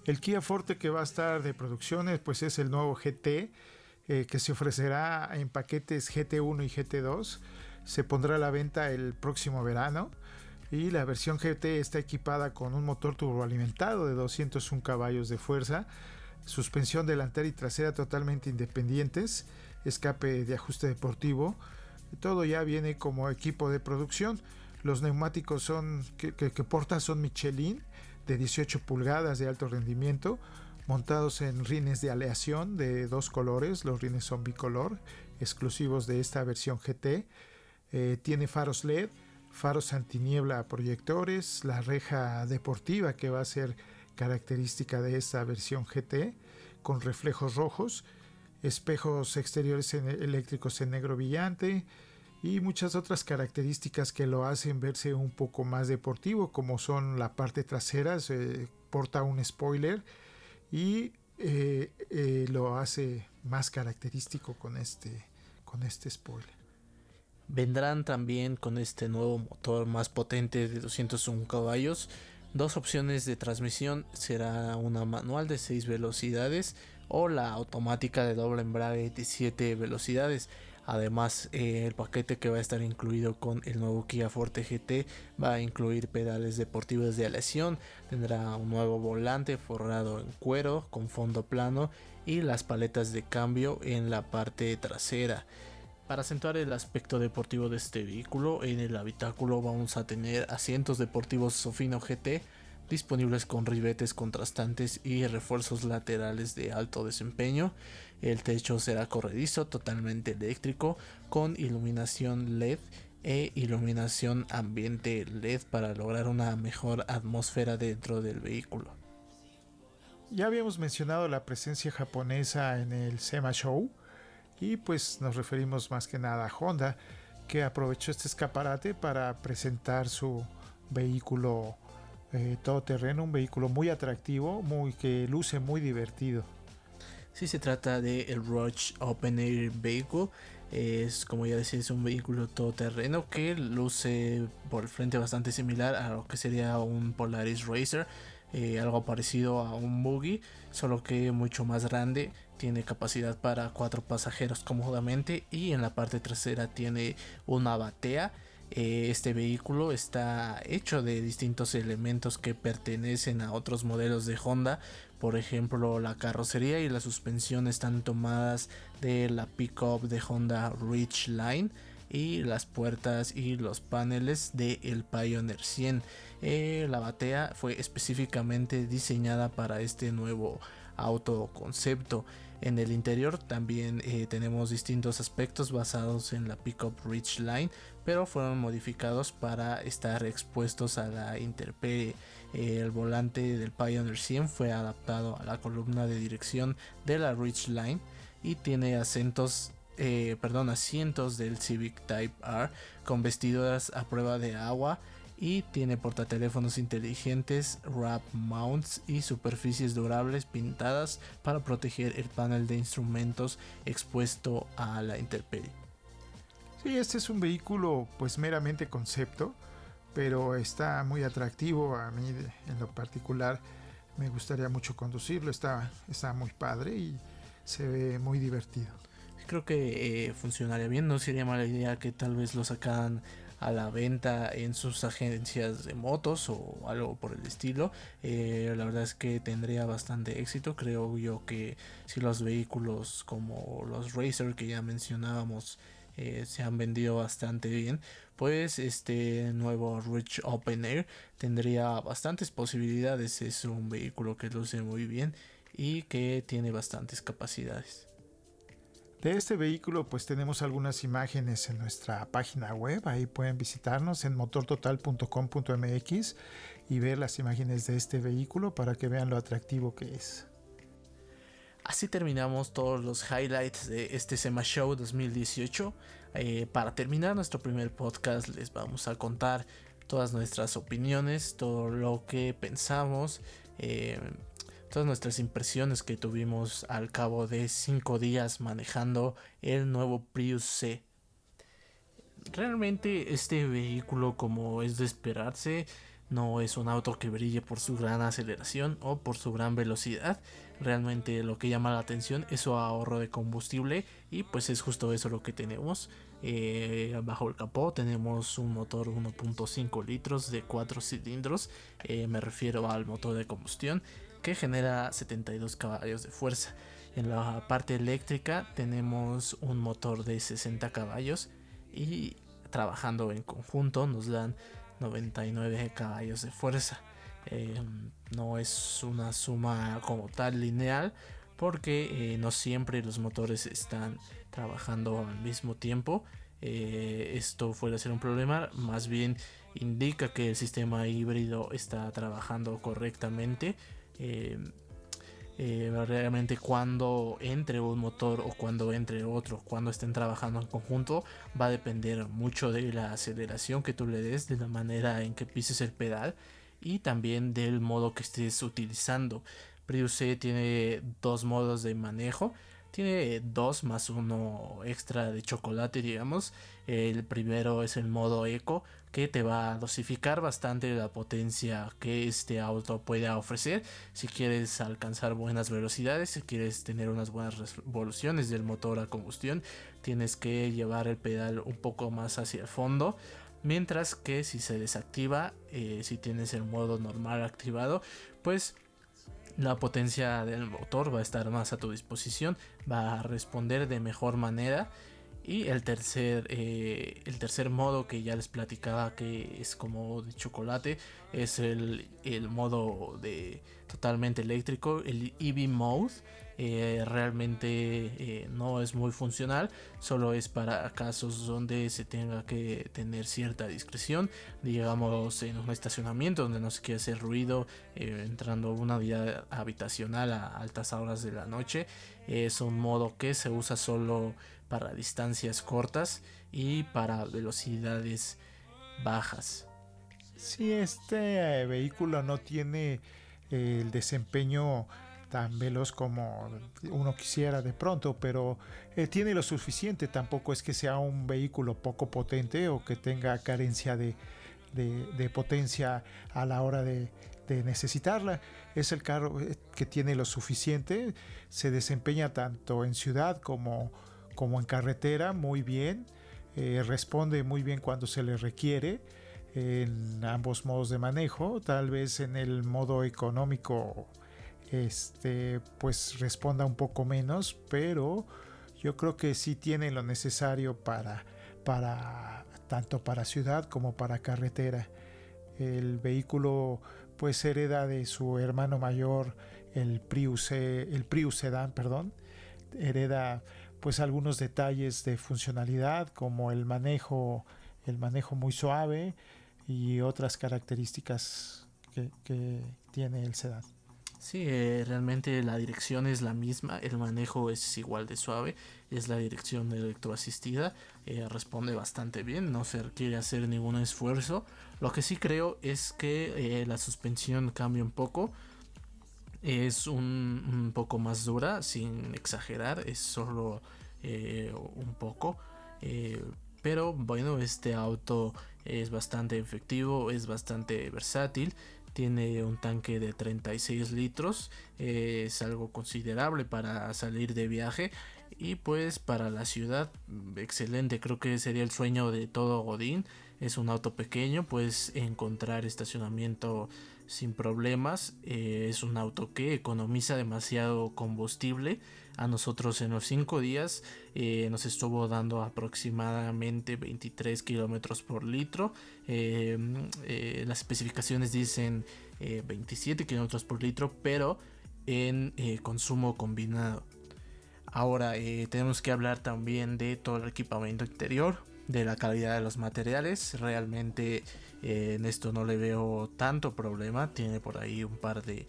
S3: El Kia Forte que va a estar de producciones, pues es el nuevo GT eh, que se ofrecerá en paquetes GT1 y GT2. Se pondrá a la venta el próximo verano y la versión GT está equipada con un motor turboalimentado de 201 caballos de fuerza suspensión delantera y trasera totalmente independientes, escape de ajuste deportivo, todo ya viene como equipo de producción. Los neumáticos son que, portan son Michelin de 18 pulgadas de alto rendimiento, montados en rines de aleación de dos colores, los rines son bicolor, exclusivos de esta versión GT. Eh, tiene faros LED, faros antiniebla proyectores, la reja deportiva que va a ser característica de esta versión GT, con reflejos rojos, espejos exteriores eléctricos en negro brillante y muchas otras características que lo hacen verse un poco más deportivo, como son la parte trasera, se porta un spoiler y eh, eh, lo hace más característico con este, con este spoiler.
S1: Vendrán también con este nuevo motor más potente de 201 caballos Dos opciones de transmisión será una manual de 6 velocidades o la automática de doble embrague de 7 velocidades. Además, eh, el paquete que va a estar incluido con el nuevo Kia Forte GT va a incluir pedales deportivos de aleación, tendrá un nuevo volante forrado en cuero con fondo plano y las paletas de cambio en la parte trasera. Para acentuar el aspecto deportivo de este vehículo, en el habitáculo vamos a tener asientos deportivos Sofino GT disponibles con ribetes contrastantes y refuerzos laterales de alto desempeño. El techo será corredizo, totalmente eléctrico, con iluminación LED e iluminación ambiente LED para lograr una mejor atmósfera dentro del vehículo.
S3: Ya habíamos mencionado la presencia japonesa en el SEMA Show y pues nos referimos más que nada a Honda, que aprovechó este escaparate para presentar su vehículo eh, todoterreno, un vehículo muy atractivo, muy que luce muy divertido.
S1: Si se trata de el Roach Open Air Vehicle, es como ya decía, es un vehículo todoterreno que luce por el frente bastante similar a lo que sería un Polaris Racer, eh, algo parecido a un buggy, solo que mucho más grande tiene capacidad para cuatro pasajeros cómodamente y en la parte trasera tiene una batea. Eh, este vehículo está hecho de distintos elementos que pertenecen a otros modelos de Honda. Por ejemplo, la carrocería y la suspensión están tomadas de la pickup de Honda Ridge Line y las puertas y los paneles de el Pioneer 100. Eh, la batea fue específicamente diseñada para este nuevo autoconcepto. En el interior también eh, tenemos distintos aspectos basados en la Pickup Ridge Line, pero fueron modificados para estar expuestos a la intemperie. el volante del Pioneer 100 fue adaptado a la columna de dirección de la Ridge Line y tiene acentos eh, perdón, asientos del Civic Type R con vestiduras a prueba de agua y tiene portateléfonos inteligentes, wrap mounts y superficies durables pintadas para proteger el panel de instrumentos expuesto a la intemperie.
S3: Sí, este es un vehículo pues meramente concepto, pero está muy atractivo a mí en lo particular. Me gustaría mucho conducirlo, está, está muy padre y se ve muy divertido
S1: creo que eh, funcionaría bien. No sería mala idea que tal vez lo sacaran a la venta en sus agencias de motos o algo por el estilo. Eh, la verdad es que tendría bastante éxito. Creo yo que si los vehículos como los Racer que ya mencionábamos eh, se han vendido bastante bien, pues este nuevo Rich Open Air tendría bastantes posibilidades. Es un vehículo que luce muy bien y que tiene bastantes capacidades.
S3: De este vehículo pues tenemos algunas imágenes en nuestra página web, ahí pueden visitarnos en motortotal.com.mx y ver las imágenes de este vehículo para que vean lo atractivo que es.
S1: Así terminamos todos los highlights de este SEMA Show 2018. Eh, para terminar nuestro primer podcast les vamos a contar todas nuestras opiniones, todo lo que pensamos, eh, todas nuestras impresiones que tuvimos al cabo de 5 días manejando el nuevo Prius C. Realmente este vehículo como es de esperarse no es un auto que brille por su gran aceleración o por su gran velocidad. Realmente lo que llama la atención es su ahorro de combustible y pues es justo eso lo que tenemos. Eh, bajo el capó tenemos un motor 1.5 litros de 4 cilindros. Eh, me refiero al motor de combustión que genera 72 caballos de fuerza. En la parte eléctrica tenemos un motor de 60 caballos y trabajando en conjunto nos dan 99 caballos de fuerza. Eh, no es una suma como tal lineal porque eh, no siempre los motores están trabajando al mismo tiempo. Eh, esto puede ser un problema, más bien indica que el sistema híbrido está trabajando correctamente eh, eh, realmente cuando entre un motor o cuando entre otro, cuando estén trabajando en conjunto, va a depender mucho de la aceleración que tú le des, de la manera en que pises el pedal y también del modo que estés utilizando. Prius C tiene dos modos de manejo. Tiene dos más uno extra de chocolate, digamos. El primero es el modo eco, que te va a dosificar bastante la potencia que este auto puede ofrecer. Si quieres alcanzar buenas velocidades, si quieres tener unas buenas revoluciones del motor a combustión, tienes que llevar el pedal un poco más hacia el fondo. Mientras que si se desactiva, eh, si tienes el modo normal activado, pues la potencia del motor va a estar más a tu disposición, va a responder de mejor manera y el tercer, eh, el tercer modo que ya les platicaba que es como de chocolate es el, modo de totalmente eléctrico, el EV Mode. Eh, realmente eh, no es muy funcional, solo es para casos donde se tenga que tener cierta discreción, digamos en un estacionamiento donde no se quiere hacer ruido, entrando una vida habitacional a altas horas de la noche. Es un modo que se usa solo para distancias cortas y para velocidades bajas.
S3: Si este eh, vehículo no tiene eh, el desempeño tan veloz como uno quisiera de pronto, pero eh, tiene lo suficiente, tampoco es que sea un vehículo poco potente o que tenga carencia de, potencia a la hora de, de, necesitarla. Es el carro que tiene lo suficiente, se desempeña tanto en ciudad como como en carretera, muy bien. Eh, responde muy bien cuando se le requiere en ambos modos de manejo. Tal vez en el modo económico este, pues responda un poco menos, pero yo creo que sí tiene lo necesario para, para tanto para ciudad como para carretera. El vehículo pues hereda de su hermano mayor el Prius, el Prius Sedan, perdón, hereda pues algunos detalles de funcionalidad como el manejo, el manejo muy suave y otras características que, tiene el sedán.
S1: Sí, eh, realmente la dirección es la misma, el manejo es igual de suave, es la dirección electroasistida, eh, responde bastante bien, no se requiere hacer ningún esfuerzo. Lo que sí creo es que eh, la suspensión cambia un poco, es un, poco más dura, sin exagerar, es solo un poco. Pero bueno, este auto es bastante efectivo, es bastante versátil. Tiene un tanque de 36 litros, es algo considerable para salir de viaje y pues para la ciudad excelente creo que sería el sueño de todo Godín es un auto pequeño, puedes encontrar estacionamiento sin problemas. Eh, es un auto que economiza demasiado combustible. A nosotros en los 5 días eh, nos estuvo dando aproximadamente 23 kilómetros por litro. Eh, las especificaciones dicen 27 kilómetros por litro, pero en consumo combinado. Ahora tenemos que hablar también de todo el equipamiento interior, de la calidad de los materiales. Realmente eh, en esto no le veo tanto problema. Tiene por ahí un par de,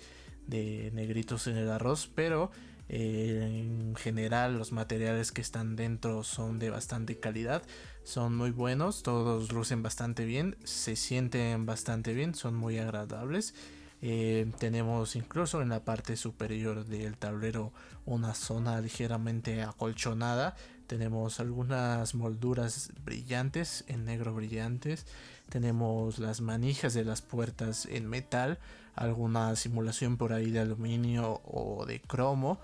S1: negritos en el arroz. Pero en general los materiales que están dentro son de bastante calidad. Son muy buenos. Todos lucen bastante bien. Se sienten bastante bien. Son muy agradables. Eh, tenemos incluso en la parte superior del tablero una zona ligeramente acolchonada. Tenemos algunas molduras brillantes en negro brillantes tenemos las manijas de las puertas en metal, alguna simulación por ahí de aluminio o de cromo.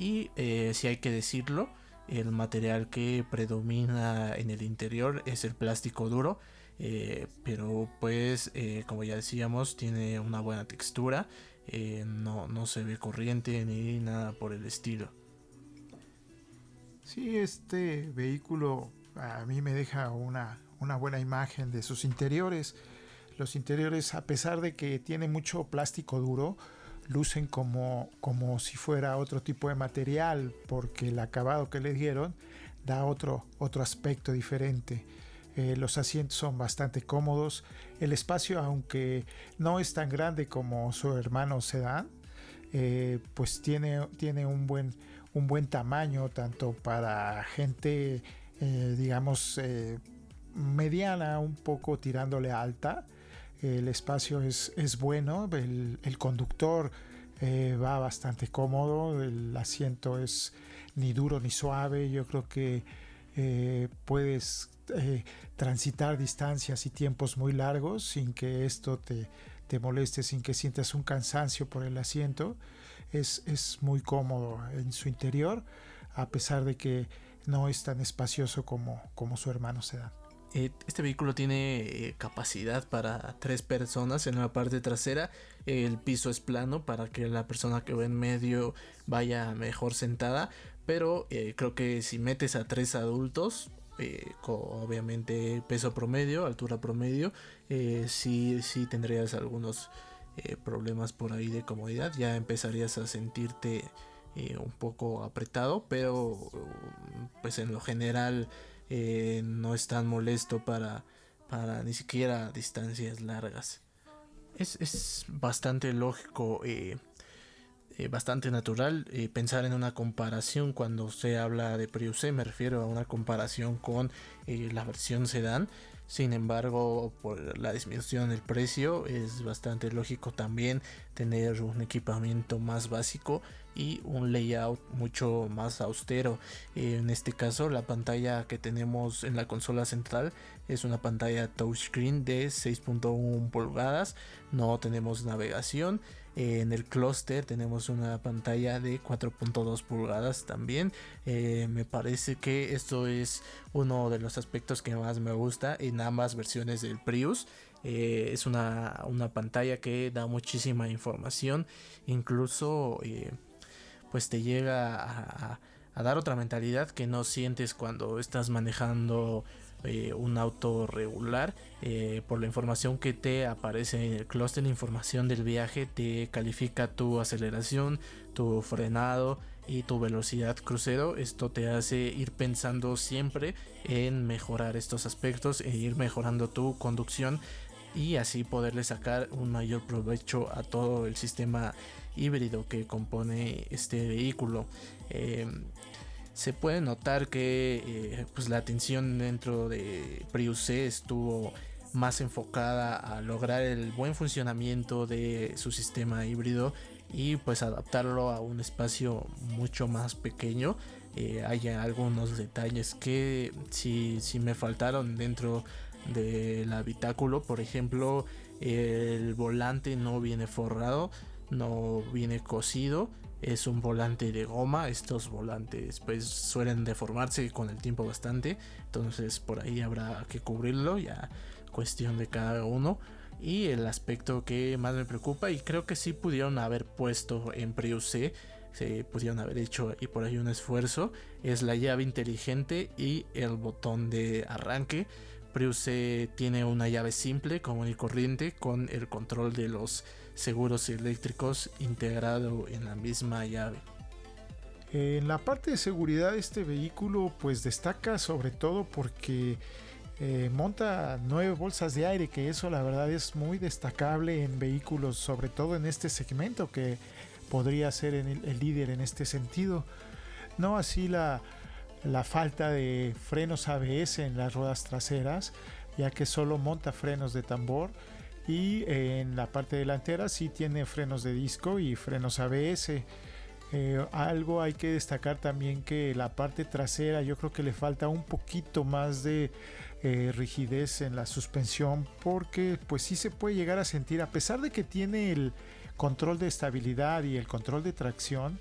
S1: Y eh, si hay que decirlo, el material que predomina en el interior es el plástico duro. Eh, pero pues eh, como ya decíamos tiene una buena textura no, no se ve corriente ni nada por el estilo
S3: Sí, este vehículo a mí me deja una, una buena imagen de sus interiores. Los interiores, a pesar de que tiene mucho plástico duro, lucen como, como si fuera otro tipo de material, porque el acabado que le dieron da otro, otro aspecto diferente. Eh, los asientos son bastante cómodos. El espacio, aunque no es tan grande como su hermano Sedan, eh, pues tiene, tiene un, buen, un buen tamaño, tanto para gente, eh, digamos, mediana, un poco tirándole alta. El espacio es, es bueno, el, conductor eh, va bastante cómodo, el asiento es ni duro ni suave, yo creo que eh, puedes eh, transitar distancias y tiempos muy largos sin que esto te, te, moleste, sin que sientas un cansancio por el asiento. Es, es muy cómodo en su interior, a pesar de que no es tan espacioso como, como su hermano Sedan.
S1: Eh, este vehículo tiene eh, capacidad para tres personas en la parte trasera. El piso es plano para que la persona que va en medio vaya mejor sentada. Pero eh, creo que si metes a tres adultos, obviamente peso promedio, altura promedio, sí, sí tendrías algunos problemas por ahí de comodidad. Ya empezarías a sentirte un poco apretado, pero pues en lo general eh, no es tan molesto para, para ni siquiera distancias largas. Es, bastante lógico, eh, eh, bastante natural pensar en una comparación cuando se habla de Prius. Me refiero a una comparación con la versión sedán. Sin embargo, por la disminución del precio es bastante lógico también tener un equipamiento más básico y un layout mucho más austero. En este caso, la pantalla que tenemos en la consola central es una pantalla touchscreen de 6.1 pulgadas. No tenemos navegación en el clúster tenemos una pantalla de 4.2 pulgadas también. Eh, me parece que esto es uno de los aspectos que más me gusta en ambas versiones del Prius. Eh, es una, pantalla que da muchísima información. Incluso eh, pues te llega a dar otra mentalidad que no sientes cuando estás manejando eh, un auto regular eh, por la información que te aparece en el clúster información del viaje te califica tu aceleración tu frenado y tu velocidad crucero. Esto te hace ir pensando siempre en mejorar estos aspectos e ir mejorando tu conducción y así poderle sacar un mayor provecho a todo el sistema híbrido que compone este vehículo. Eh, se puede notar que eh, pues la atención dentro de Prius C estuvo más enfocada a lograr el buen funcionamiento de su sistema híbrido y pues adaptarlo a un espacio mucho más pequeño. Eh, hay algunos detalles que si sí, me faltaron dentro del habitáculo, por ejemplo, el volante no viene forrado, no viene cosido es un volante de goma. Estos volantes pues suelen deformarse con el tiempo bastante. Entonces por ahí habrá que cubrirlo. Ya cuestión de cada uno. Y el aspecto que más me preocupa, y creo que sí pudieron haber puesto en Prius C, se pudieron haber hecho y por ahí un esfuerzo, es la llave inteligente y el botón de arranque. Prius C tiene una llave simple, común y corriente, con el control de los seguros eléctricos integrado en la misma llave.
S3: En la parte de seguridad este vehículo pues destaca sobre todo porque eh, monta nueve bolsas de aire, que eso la verdad es muy destacable en vehículos, sobre todo en este segmento que podría ser el, líder en este sentido. No así la, la falta de frenos ABS en las ruedas traseras, ya que solo monta frenos de tambor y en la parte delantera sí tiene frenos de disco y frenos ABS. Eh, algo hay que destacar también que la parte trasera yo creo que le falta un poquito más de eh, rigidez en la suspensión porque pues sí se puede llegar a sentir a pesar de que tiene el control de estabilidad y el control de tracción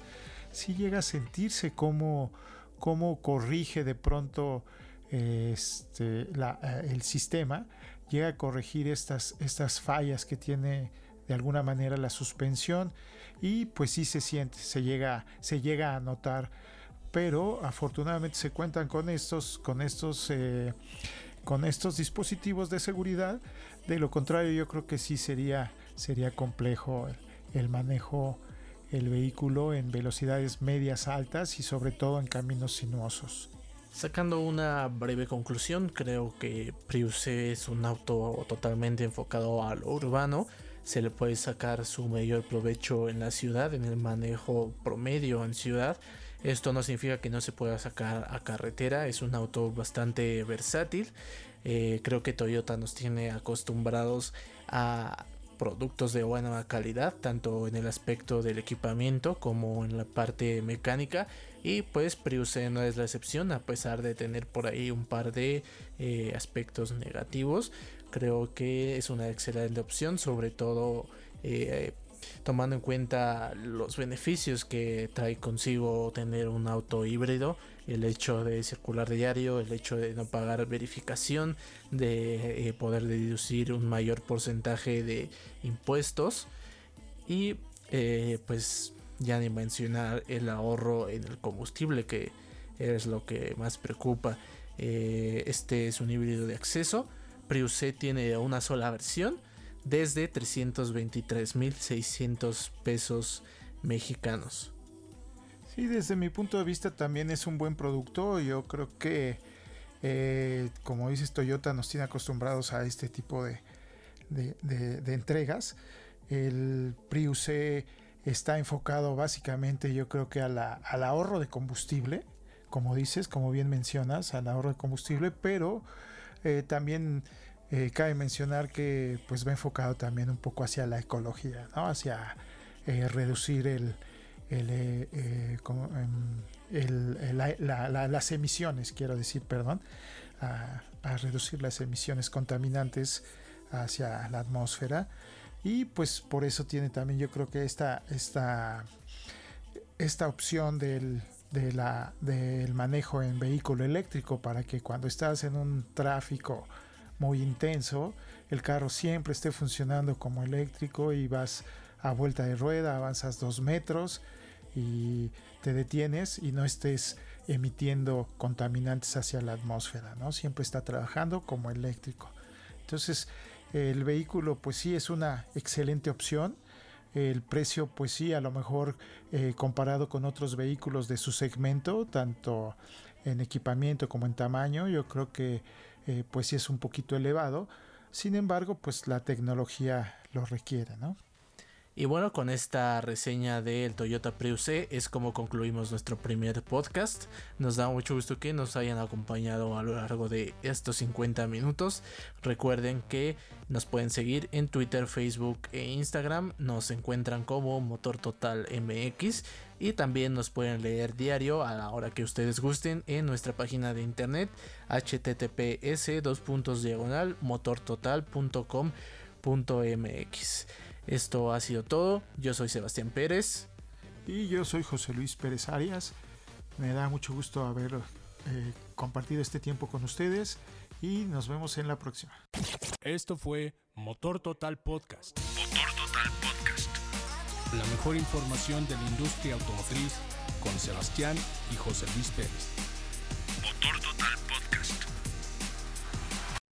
S3: sí llega a sentirse como, como corrige de pronto este, eh, el sistema llega a corregir estas, estas fallas que tiene de alguna manera la suspensión y pues sí se siente, se llega, se llega a notar, pero afortunadamente se cuentan con estos, con estos, eh, con estos dispositivos de seguridad. De lo contrario, yo creo que sí sería, sería complejo el, el manejo el vehículo en velocidades medias altas y sobre todo en caminos sinuosos.
S1: Sacando una breve conclusión, creo que Prius es un auto totalmente enfocado a lo urbano. Se le puede sacar su mayor provecho en la ciudad, en el manejo promedio en ciudad. Esto no significa que no se pueda sacar a carretera, es un auto bastante versátil. Eh, creo que Toyota nos tiene acostumbrados a productos de buena calidad, tanto en el aspecto del equipamiento como en la parte mecánica. Y pues Prius no es la excepción, a pesar de tener por ahí un par de eh, aspectos negativos. Creo que es una excelente opción, sobre todo eh, tomando en cuenta los beneficios que trae consigo tener un auto híbrido, el hecho de circular diario, el hecho de no pagar verificación, de eh, poder deducir un mayor porcentaje de impuestos y eh, pues ya ni mencionar el ahorro en el combustible que es lo que más preocupa. Eh, este es un híbrido de acceso. Prius tiene una sola versión desde 323.600 pesos mexicanos.
S3: Sí, desde mi punto de vista también es un buen producto. Yo creo que, eh, como dices, Toyota nos tiene acostumbrados a este tipo de, de, entregas. El Prius está enfocado básicamente, yo creo que al ahorro de combustible, como dices, como bien mencionas, al ahorro de combustible, pero eh, también eh, cabe mencionar que pues va enfocado también un poco hacia la ecología, ¿no? hacia reducir el, el, em, las emisiones, quiero decir, perdón, a, reducir las emisiones contaminantes hacia la atmósfera. Y pues por eso tiene también yo creo que esta, esta, esta opción del, del manejo en vehículo eléctrico para que cuando estás en un tráfico muy intenso, el carro siempre esté funcionando como eléctrico y vas a vuelta de rueda, avanzas dos metros y te detienes y no estés emitiendo contaminantes hacia la atmósfera, ¿no? Siempre está trabajando como eléctrico. Entonces, el vehículo pues sí es una excelente opción. El precio pues sí, a lo mejor eh, comparado con otros vehículos de su segmento, tanto en equipamiento como en tamaño, yo creo que eh, pues sí es un poquito elevado. Sin embargo, pues la tecnología lo requiere, ¿no?
S1: Y bueno, con esta reseña del Toyota Prius C es como concluimos nuestro primer podcast. Nos da mucho gusto que nos hayan acompañado a lo largo de estos 50 minutos. Recuerden que nos pueden seguir en Twitter, Facebook e Instagram. Nos encuentran como Motor Total MX y también nos pueden leer diario a la hora que ustedes gusten en nuestra página de internet https diagonal motortotal.com.mx. Esto ha sido todo. Yo soy Sebastián Pérez.
S3: Y yo soy José Luis Pérez Arias. Me da mucho gusto haber eh, compartido este tiempo con ustedes y nos vemos en la próxima.
S2: Esto fue Motor Total Podcast. Motor Total Podcast. La mejor información de la industria automotriz con Sebastián y José Luis Pérez.